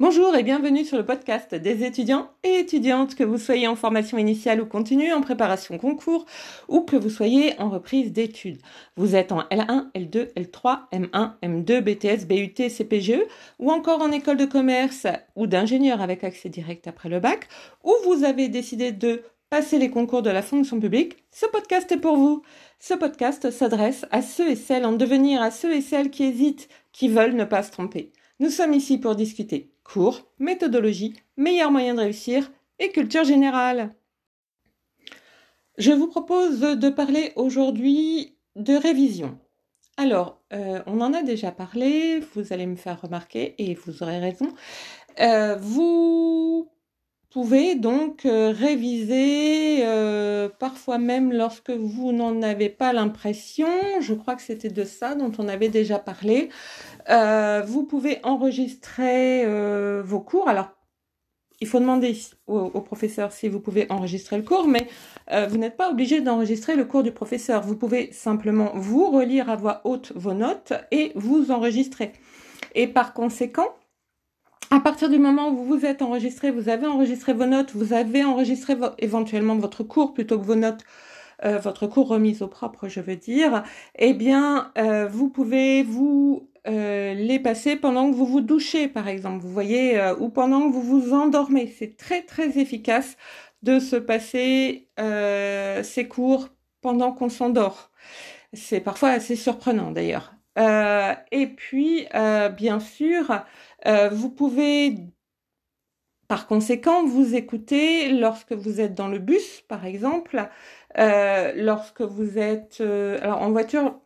Bonjour et bienvenue sur le podcast des étudiants et étudiantes, que vous soyez en formation initiale ou continue, en préparation concours ou que vous soyez en reprise d'études. Vous êtes en L1, L2, L3, M1, M2, BTS, BUT, CPGE ou encore en école de commerce ou d'ingénieur avec accès direct après le bac ou vous avez décidé de passer les concours de la fonction publique, ce podcast est pour vous. Ce podcast s'adresse à ceux et celles en devenir, à ceux et celles qui hésitent, qui veulent ne pas se tromper. Nous sommes ici pour discuter cours, méthodologie, meilleurs moyens de réussir et culture générale. Je vous propose de parler aujourd'hui de révision. Alors, euh, on en a déjà parlé, vous allez me faire remarquer et vous aurez raison. Euh, vous pouvez donc euh, réviser parfois même lorsque vous n'en avez pas l'impression. Je crois que c'était de ça dont on avait déjà parlé. Euh, vous pouvez enregistrer euh, vos cours. Alors, il faut demander au, professeur si vous pouvez enregistrer le cours, mais euh, vous n'êtes pas obligé d'enregistrer le cours du professeur. Vous pouvez simplement vous relire à voix haute vos notes et vous enregistrer. Et par conséquent, à partir du moment où vous vous êtes enregistré, vous avez enregistré vos notes, vous avez enregistré éventuellement votre cours plutôt que vos notes, votre cours remise au propre, je veux dire, eh bien, vous pouvez vous euh, les passer pendant que vous vous douchez, par exemple, vous voyez, euh, ou pendant que vous vous endormez. C'est très très efficace de se passer euh, ces cours pendant qu'on s'endort. C'est parfois assez surprenant d'ailleurs. et puis, bien sûr, vous pouvez par conséquent vous écouter lorsque vous êtes dans le bus, par exemple, lorsque vous êtes alors en voiture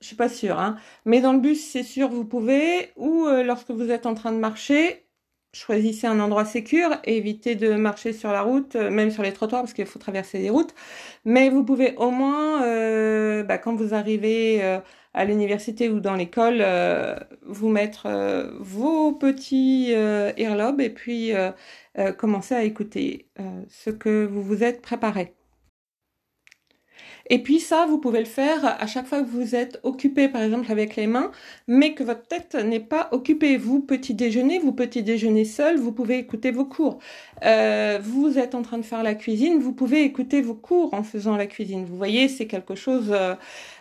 je suis pas sûre, hein. Mais dans le bus, c'est sûr, vous pouvez. Ou euh, lorsque vous êtes en train de marcher, choisissez un endroit sécur, évitez de marcher sur la route, euh, même sur les trottoirs, parce qu'il faut traverser des routes. Mais vous pouvez au moins, euh, bah, quand vous arrivez à l'université ou dans l'école, vous mettre vos petits earlobes et puis commencer à écouter ce que vous vous êtes préparé. Et puis ça, vous pouvez le faire à chaque fois que vous êtes occupé, par exemple, avec les mains, mais que votre tête n'est pas occupée. Vous, petit déjeuner, vous petit déjeuner seul, vous pouvez écouter vos cours. Euh, vous êtes en train de faire la cuisine, vous pouvez écouter vos cours en faisant la cuisine. Vous voyez, c'est quelque chose... Euh,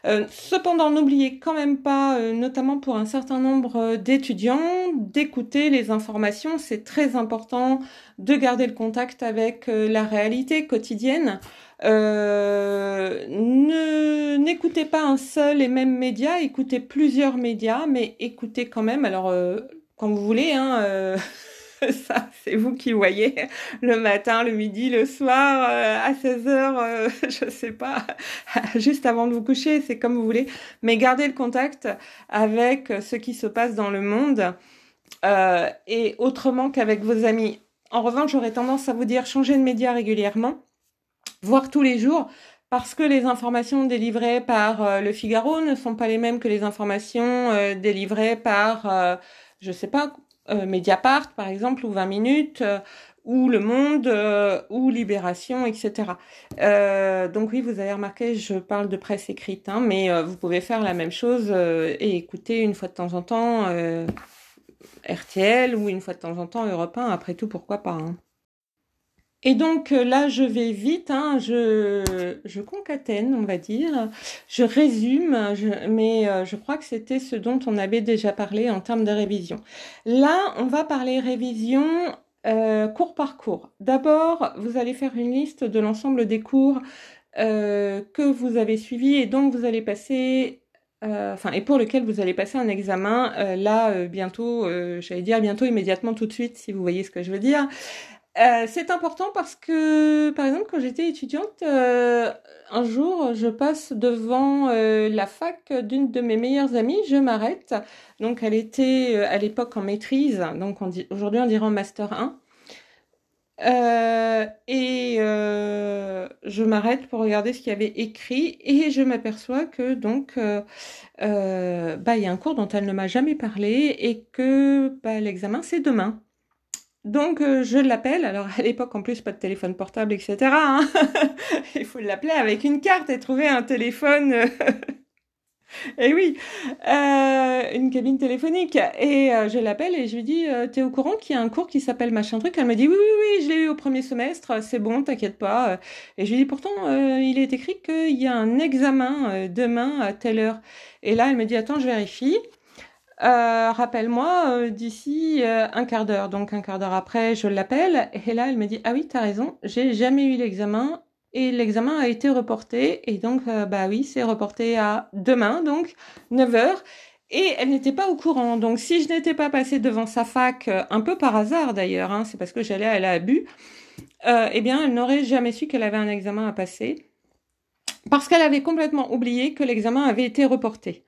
euh, cependant, n'oubliez quand même pas, notamment pour un certain nombre d'étudiants, d'écouter les informations. C'est très important de garder le contact avec la réalité quotidienne. Euh, ne n'écoutez pas un seul et même média, écoutez plusieurs médias, mais écoutez quand même. Alors, euh, quand vous voulez, hein. Ça, c'est vous qui voyez le matin, le midi, le soir, euh, à 16 heures, euh, je sais pas, juste avant de vous coucher, c'est comme vous voulez. Mais gardez le contact avec ce qui se passe dans le monde euh, et autrement qu'avec vos amis. En revanche, j'aurais tendance à vous dire changer de média régulièrement voire tous les jours, parce que les informations délivrées par euh, le Figaro ne sont pas les mêmes que les informations délivrées par, je sais pas, Mediapart par exemple, ou 20 minutes, ou Le Monde, ou Libération, etc. donc oui, vous avez remarqué, je parle de presse écrite, hein, mais vous pouvez faire la même chose et écouter une fois de temps en temps RTL ou une fois de temps en temps Europe 1, après tout, pourquoi pas. Hein. Et donc euh, là, je vais vite, hein, je, concatène, on va dire, je résume, mais euh, je crois que c'était ce dont on avait déjà parlé en termes de révision. Là, on va parler révision euh, cours par cours. D'abord, vous allez faire une liste de l'ensemble des cours que vous avez suivis et dont vous allez passer enfin, et pour lequel vous allez passer un examen là bientôt, j'allais dire bientôt immédiatement tout de suite, si vous voyez ce que je veux dire. Euh, c'est important parce que, par exemple, quand j'étais étudiante, euh, un jour, je passe devant euh, la fac d'une de mes meilleures amies, je m'arrête. Donc, elle était à l'époque en maîtrise, donc aujourd'hui on dirait en master 1. et je m'arrête pour regarder ce qu'il y avait écrit et je m'aperçois que donc bah il y a un cours dont elle ne m'a jamais parlé et que bah, l'examen c'est demain. Donc euh, je l'appelle, alors à l'époque en plus pas de téléphone portable, etc. Hein. Il faut l'appeler avec une carte et trouver un téléphone Et oui, euh, une cabine téléphonique. Et euh, je l'appelle et je lui dis, euh, t'es au courant qu'il y a un cours qui s'appelle machin truc? Elle me dit, oui, oui, oui, je l'ai eu au premier semestre, c'est bon, t'inquiète pas. Et je lui dis, pourtant, il est écrit qu'il y a un examen demain à telle heure. Et là, elle me dit, attends, je vérifie. Rappelle-moi d'ici un quart d'heure. Donc un quart d'heure après, je l'appelle. Et là, elle me dit, ah oui, t'as raison, j'ai jamais eu l'examen et l'examen a été reporté. Et donc, euh, bah oui, c'est reporté à demain, donc 9 heures. Et elle n'était pas au courant. Donc, si je n'étais pas passée devant sa fac, euh, un peu par hasard d'ailleurs, hein, c'est parce que j'allais à la ABU, euh, eh bien, elle n'aurait jamais su qu'elle avait un examen à passer. Parce qu'elle avait complètement oublié que l'examen avait été reporté.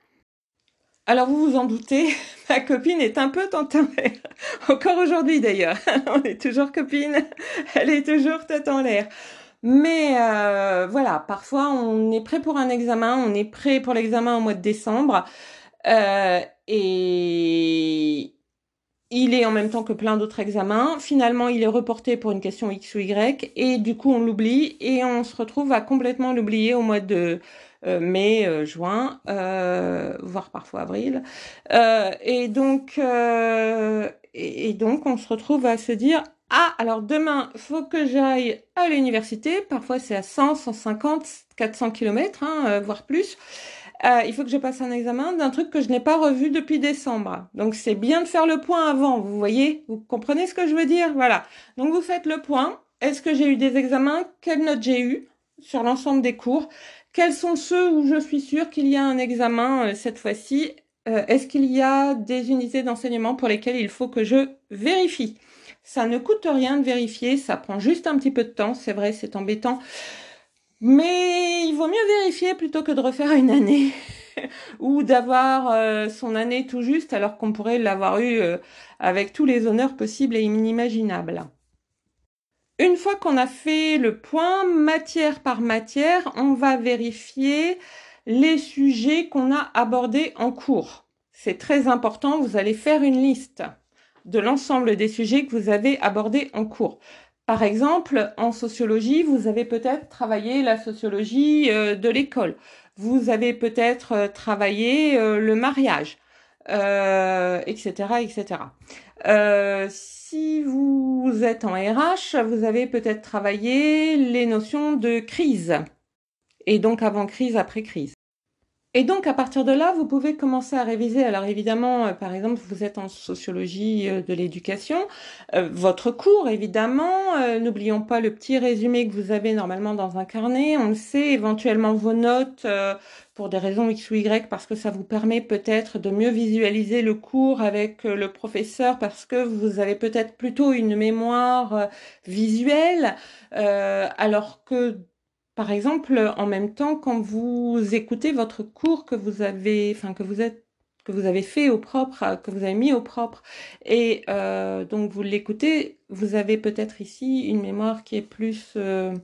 Alors vous vous en doutez, ma copine est un peu tente en l'air. Encore aujourd'hui d'ailleurs. On est toujours copine. Elle est toujours tête en l'air. Mais euh, voilà, parfois on est prêt pour un examen, on est prêt pour l'examen au mois de décembre, euh, et il est en même temps que plein d'autres examens. Finalement, il est reporté pour une question X ou Y, et du coup on l'oublie, et on se retrouve à complètement l'oublier au mois de euh, mai, euh, juin, euh, voire parfois avril. et donc, et donc on se retrouve à se dire ah, alors demain, faut que j'aille à l'université. Parfois, c'est à 100, 150, 400 km, hein, voire plus. Euh, il faut que je passe un examen d'un truc que je n'ai pas revu depuis décembre. Donc, c'est bien de faire le point avant. Vous voyez? Vous comprenez ce que je veux dire? Voilà. Donc, vous faites le point. Est-ce que j'ai eu des examens? Quelles notes j'ai eu sur l'ensemble des cours? Quels sont ceux où je suis sûre qu'il y a un examen euh, cette fois-ci? Euh, Est-ce qu'il y a des unités d'enseignement pour lesquelles il faut que je vérifie? Ça ne coûte rien de vérifier, ça prend juste un petit peu de temps, c'est vrai, c'est embêtant. Mais il vaut mieux vérifier plutôt que de refaire une année ou d'avoir euh, son année tout juste alors qu'on pourrait l'avoir eu euh, avec tous les honneurs possibles et inimaginables. Une fois qu'on a fait le point matière par matière, on va vérifier les sujets qu'on a abordés en cours. C'est très important, vous allez faire une liste de l'ensemble des sujets que vous avez abordés en cours. Par exemple, en sociologie, vous avez peut-être travaillé la sociologie euh, de l'école. Vous avez peut-être euh, travaillé euh, le mariage, etc., etc. si vous êtes en RH, vous avez peut-être travaillé les notions de crise. Et donc avant crise, après crise. Et donc, à partir de là, vous pouvez commencer à réviser. Alors, évidemment, euh, par exemple, vous êtes en sociologie euh, de l'éducation. Euh, votre cours, évidemment. N'oublions pas le petit résumé que vous avez normalement dans un carnet. On le sait, éventuellement vos notes pour des raisons X ou Y, parce que ça vous permet peut-être de mieux visualiser le cours avec le professeur, parce que vous avez peut-être plutôt une mémoire visuelle, alors que par exemple, en même temps, quand vous écoutez votre cours que vous avez, enfin que vous êtes que vous avez fait au propre, que vous avez mis au propre, et euh, donc vous l'écoutez, vous avez peut-être ici une mémoire qui est plus euh,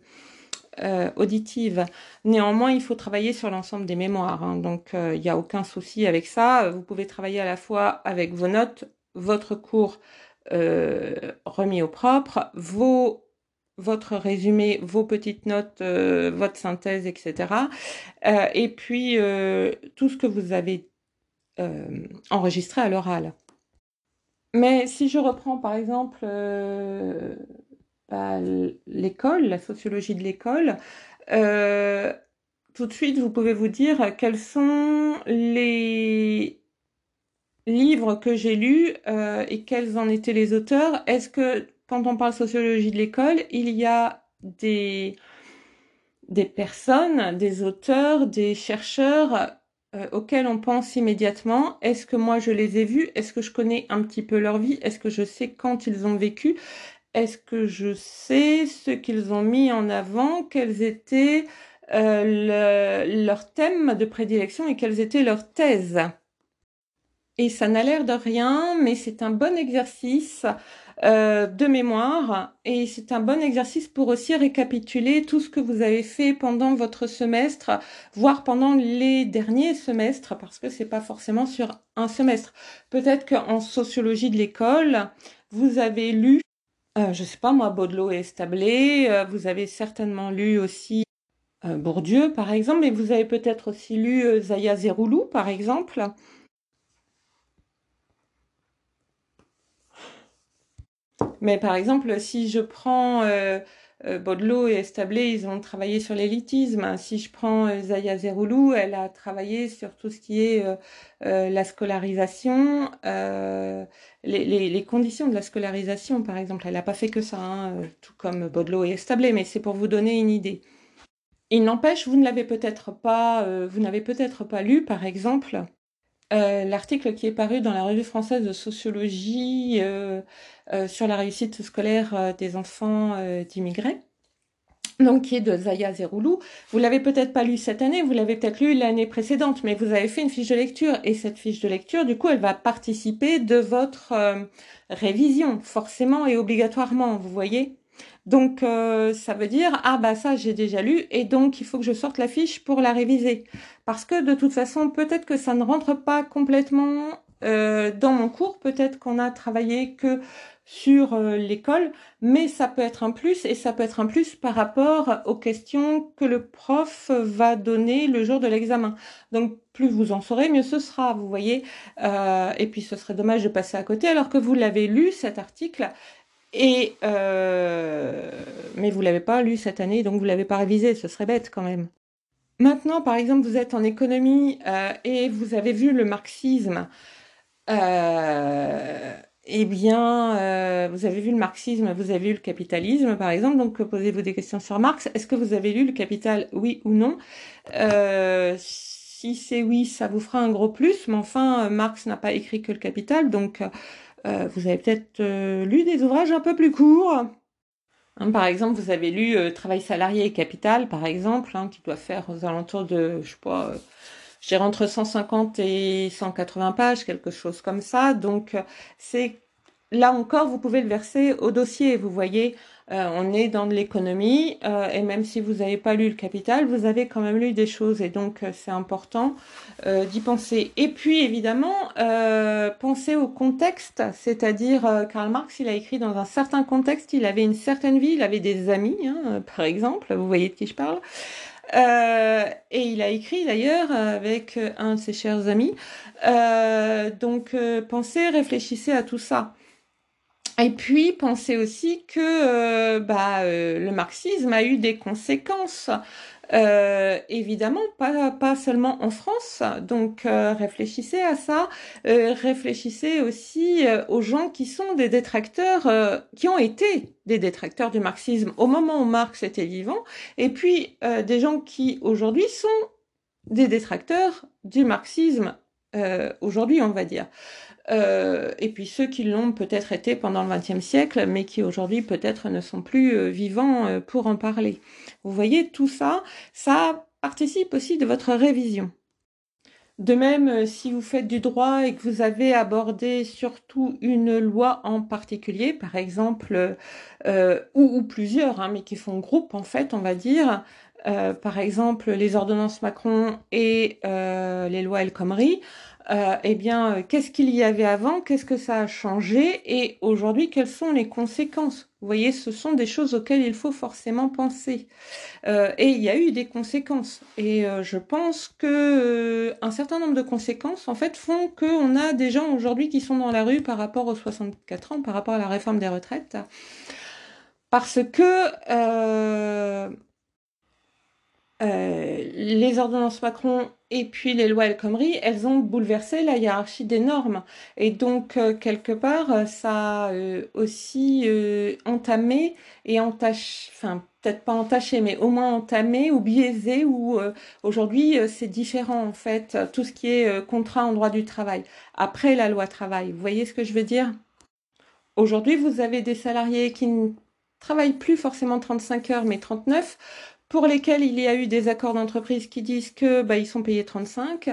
euh, auditive. Néanmoins, il faut travailler sur l'ensemble des mémoires, hein. donc il n'y a aucun souci avec ça. Vous pouvez travailler à la fois avec vos notes, votre cours remis au propre, vos votre résumé, vos petites notes, euh, votre synthèse, etc. Euh, et puis euh, tout ce que vous avez enregistré à l'oral. Mais si je reprends par exemple bah, l'école, la sociologie de l'école, tout de suite vous pouvez vous dire quels sont les livres que j'ai lus et quels en étaient les auteurs. Est-ce que quand on parle sociologie de l'école, il y a des, personnes, des auteurs, des chercheurs euh, auxquels on pense immédiatement. Est-ce que moi je les ai vus? Est-ce que je connais un petit peu leur vie? Est-ce que je sais quand ils ont vécu? Est-ce que je sais ce qu'ils ont mis en avant? Quels étaient euh, leurs thèmes de prédilection et quelles étaient leurs thèses? Et ça n'a l'air de rien, mais c'est un bon exercice euh, de mémoire et c'est un bon exercice pour aussi récapituler tout ce que vous avez fait pendant votre semestre, voire pendant les derniers semestres, parce que c'est pas forcément sur un semestre. Peut-être qu'en sociologie de l'école, vous avez lu, euh, je sais pas moi, Baudelot et Establé, euh, vous avez certainement lu aussi Bourdieu, par exemple, mais vous avez peut-être aussi lu Zaya Zeroulou, par exemple. Mais par exemple, si je prends euh, euh, Baudelot et Establé, ils ont travaillé sur l'élitisme. Si je prends euh, Zaya Zeroulou, elle a travaillé sur tout ce qui est la scolarisation, les, conditions de la scolarisation, par exemple. Elle n'a pas fait que ça, hein, tout comme Baudelot et Establé, mais c'est pour vous donner une idée. Il n'empêche, vous ne l'avez peut-être pas, vous n'avez peut-être pas lu, par exemple, euh, l'article qui est paru dans la revue française de sociologie euh, euh, sur la réussite scolaire des enfants d'immigrés, donc qui est de Zaya Zeroulou. Vous l'avez peut-être pas lu cette année, vous l'avez peut-être lu l'année précédente, mais vous avez fait une fiche de lecture et cette fiche de lecture, du coup, elle va participer de votre révision, forcément et obligatoirement, vous voyez. Donc euh, ça veut dire ah bah ça j'ai déjà lu et donc il faut que je sorte la fiche pour la réviser parce que de toute façon peut-être que ça ne rentre pas complètement euh, dans mon cours, peut-être qu'on a travaillé que sur euh, l'école, mais ça peut être un plus et ça peut être un plus par rapport aux questions que le prof va donner le jour de l'examen. Donc plus vous en saurez, mieux ce sera, vous voyez. et puis ce serait dommage de passer à côté alors que vous l'avez lu cet article euh, mais vous l'avez pas lu cette année, donc vous l'avez pas révisé, ce serait bête quand même. Maintenant, par exemple, vous êtes en économie euh, et vous avez vu le marxisme. Euh, eh bien, vous avez vu le marxisme, vous avez vu le capitalisme, par exemple. Donc, posez-vous des questions sur Marx. Est-ce que vous avez lu le Capital, oui ou non? Si c'est oui, ça vous fera un gros plus. Mais enfin, Marx n'a pas écrit que le Capital, donc euh, vous avez peut-être euh, lu des ouvrages un peu plus courts. Hein, par exemple, vous avez lu euh, Travail salarié et capital, par exemple, hein, qui doit faire aux alentours de, je sais pas, je dirais entre 150 et 180 pages, quelque chose comme ça. Donc, c'est là encore, vous pouvez le verser au dossier. Vous voyez, euh, on est dans de l'économie euh, et même si vous n'avez pas lu le Capital, vous avez quand même lu des choses et donc euh, c'est important d'y penser. Et puis évidemment, penser au contexte, c'est-à-dire Karl Marx, il a écrit dans un certain contexte, il avait une certaine vie, il avait des amis, hein, par exemple, vous voyez de qui je parle. et il a écrit d'ailleurs avec un de ses chers amis. donc pensez, réfléchissez à tout ça. Et puis pensez aussi que euh, bah, euh, le marxisme a eu des conséquences, euh, évidemment pas, pas seulement en France. Donc réfléchissez à ça, réfléchissez aussi aux gens qui sont des détracteurs, qui ont été des détracteurs du marxisme au moment où Marx était vivant, et puis des gens qui aujourd'hui sont des détracteurs du marxisme aujourd'hui, on va dire. Euh, et puis ceux qui l'ont peut-être été pendant le XXe siècle, mais qui aujourd'hui peut-être ne sont plus euh, vivants euh, pour en parler. Vous voyez, tout ça, ça participe aussi de votre révision. De même, si vous faites du droit et que vous avez abordé surtout une loi en particulier, par exemple, ou, plusieurs, hein, mais qui font groupe en fait, on va dire, par exemple les ordonnances Macron et les lois El Khomri, euh, eh bien, euh, qu'est-ce qu'il y avait avant, qu'est-ce que ça a changé, et aujourd'hui, quelles sont les conséquences? Vous voyez, ce sont des choses auxquelles il faut forcément penser. Euh, et il y a eu des conséquences. Et je pense que un certain nombre de conséquences, en fait, font qu'on a des gens aujourd'hui qui sont dans la rue par rapport aux 64 ans, par rapport à la réforme des retraites, parce que les ordonnances Macron et puis les lois El Khomri, elles ont bouleversé la hiérarchie des normes. Et donc, euh, quelque part, euh, ça a euh, aussi entamé et entaché, enfin, peut-être pas entaché, mais au moins entamé ou biaisé, ou aujourd'hui, c'est différent, en fait, tout ce qui est contrat en droit du travail, après la loi travail. Vous voyez ce que je veux dire? Aujourd'hui, vous avez des salariés qui ne travaillent plus forcément 35 heures, mais 39 pour lesquels il y a eu des accords d'entreprise qui disent que bah, ils sont payés 35,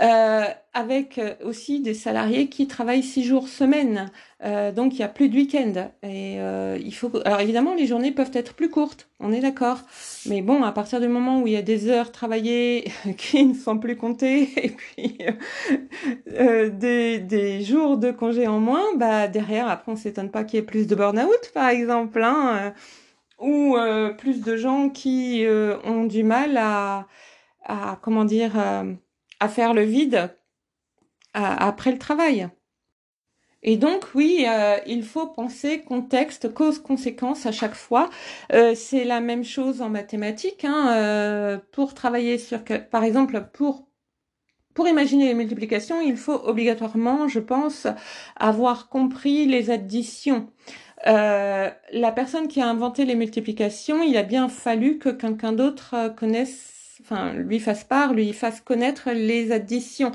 euh, avec aussi des salariés qui travaillent six jours semaine, euh, donc il y a plus de week-end. Et euh, il faut, alors évidemment, les journées peuvent être plus courtes, on est d'accord. Mais bon, à partir du moment où il y a des heures travaillées qui ne sont plus comptées et puis euh, des, des jours de congé en moins, bah derrière, après, on s'étonne pas qu'il y ait plus de burn-out, par exemple. Hein, ou plus de gens qui ont du mal à, comment dire, à faire le vide après le travail. Et donc oui, euh, il faut penser contexte, cause, conséquence à chaque fois. Euh, c'est la même chose en mathématiques. Hein, euh, pour travailler sur, par exemple, pour pour imaginer les multiplications, il faut obligatoirement, je pense, avoir compris les additions. La personne qui a inventé les multiplications, il a bien fallu que quelqu'un d'autre connaisse, enfin, lui fasse part, lui fasse connaître les additions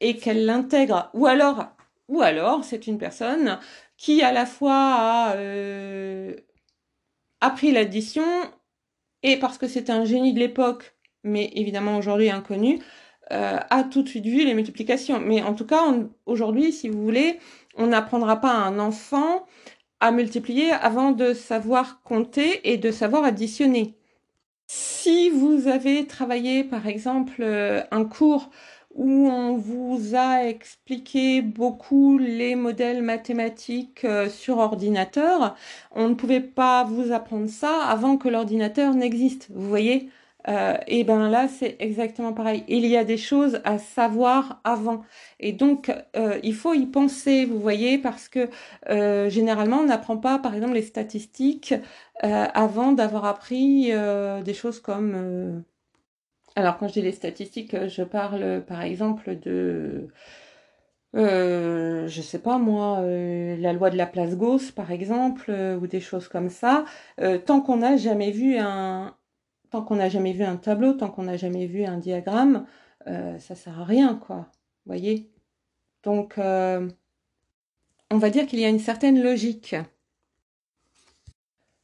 et qu'elle l'intègre. Ou alors, ou alors, c'est une personne qui à la fois a euh, appris l'addition et parce que c'est un génie de l'époque, mais évidemment aujourd'hui inconnu, euh, a tout de suite vu les multiplications. Mais en tout cas, aujourd'hui, si vous voulez, on n'apprendra pas à un enfant à multiplier avant de savoir compter et de savoir additionner. Si vous avez travaillé, par exemple, euh, un cours où on vous a expliqué beaucoup les modèles mathématiques euh, sur ordinateur. On ne pouvait pas vous apprendre ça avant que l'ordinateur n'existe. Vous voyez? Euh, et ben là, c'est exactement pareil. Il y a des choses à savoir avant. Et donc, euh, il faut y penser, vous voyez, parce que généralement, on n'apprend pas, par exemple, les statistiques avant d'avoir appris des choses comme alors, quand je dis les statistiques, euh, je parle par exemple de, euh, je sais pas moi, euh, la loi de la place Gauss par exemple, ou des choses comme ça. tant qu'on n'a jamais vu un, tant qu'on n'a jamais vu un tableau, tant qu'on n'a jamais vu un diagramme, ça sert à rien, quoi. Voyez? Donc, on va dire qu'il y a une certaine logique.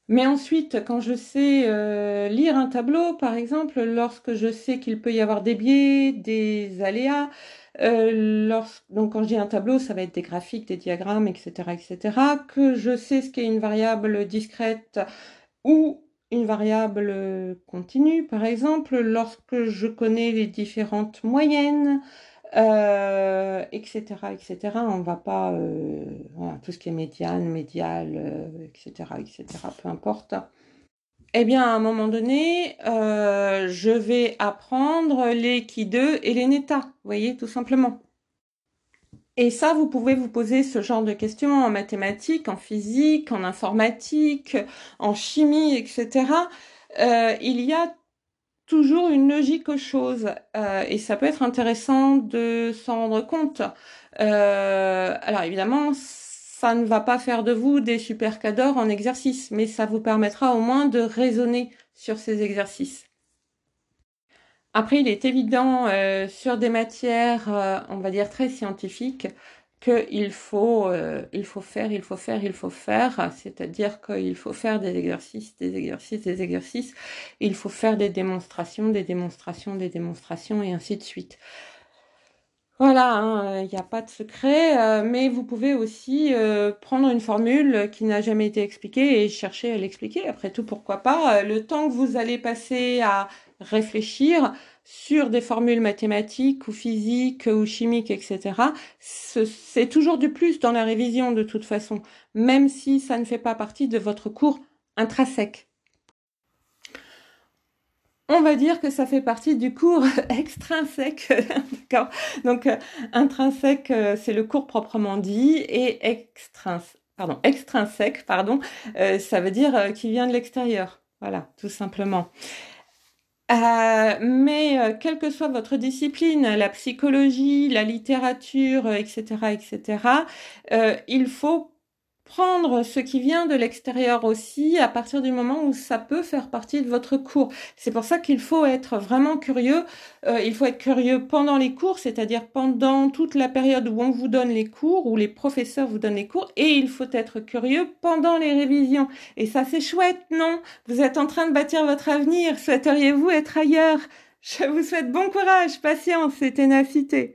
Mais ensuite, quand je sais euh, lire un tableau, par exemple, lorsque je sais qu'il peut y avoir des biais, des aléas, euh, donc quand je dis un tableau, ça va être des graphiques, des diagrammes, etc., etc., que je sais ce qu'est une variable discrète ou une variable continue, par exemple, lorsque je connais les différentes moyennes, euh, etc., etc. On va pas, euh, tout ce qui est médiane, médial, euh, etc., etc., peu importe. Eh bien, à un moment donné, je vais apprendre les qui 2 et les neta, voyez, tout simplement. Et ça, vous pouvez vous poser ce genre de questions en mathématiques, en physique, en informatique, en chimie, etc. il y a toujours une logique aux choses euh, et ça peut être intéressant de s'en rendre compte. Euh, alors évidemment, ça ne va pas faire de vous des super cadors en exercice, mais ça vous permettra au moins de raisonner sur ces exercices. Après, il est évident euh, sur des matières, on va dire très scientifiques, qu'il faut, euh, il faut faire, il faut faire, il faut faire, c'est-à-dire qu'il faut faire des exercices, des exercices, des exercices, il faut faire des démonstrations, des démonstrations, des démonstrations, et ainsi de suite. Voilà, hein, il n'y a pas de secret, euh, mais vous pouvez aussi euh, prendre une formule qui n'a jamais été expliquée et chercher à l'expliquer. Après tout, pourquoi pas Le temps que vous allez passer à réfléchir, sur des formules mathématiques ou physiques ou chimiques, etc., c'est toujours du plus dans la révision de toute façon, même si ça ne fait pas partie de votre cours intrinsèque. On va dire que ça fait partie du cours extrinsèque, d'accord? Donc intrinsèque, euh, c'est le cours proprement dit, et extrinsèque, pardon, extrinsèque, pardon, euh, ça veut dire euh, qu'il vient de l'extérieur. Voilà, tout simplement. Euh, mais euh, quelle que soit votre discipline, la psychologie, la littérature, etc., etc., euh, il faut prendre ce qui vient de l'extérieur aussi à partir du moment où ça peut faire partie de votre cours. C'est pour ça qu'il faut être vraiment curieux. Euh, il faut être curieux pendant les cours, c'est-à-dire pendant toute la période où on vous donne les cours, où les professeurs vous donnent les cours, et il faut être curieux pendant les révisions. Et ça, c'est chouette, non? Vous êtes en train de bâtir votre avenir. Souhaiteriez-vous être ailleurs? Je vous souhaite bon courage, patience et ténacité.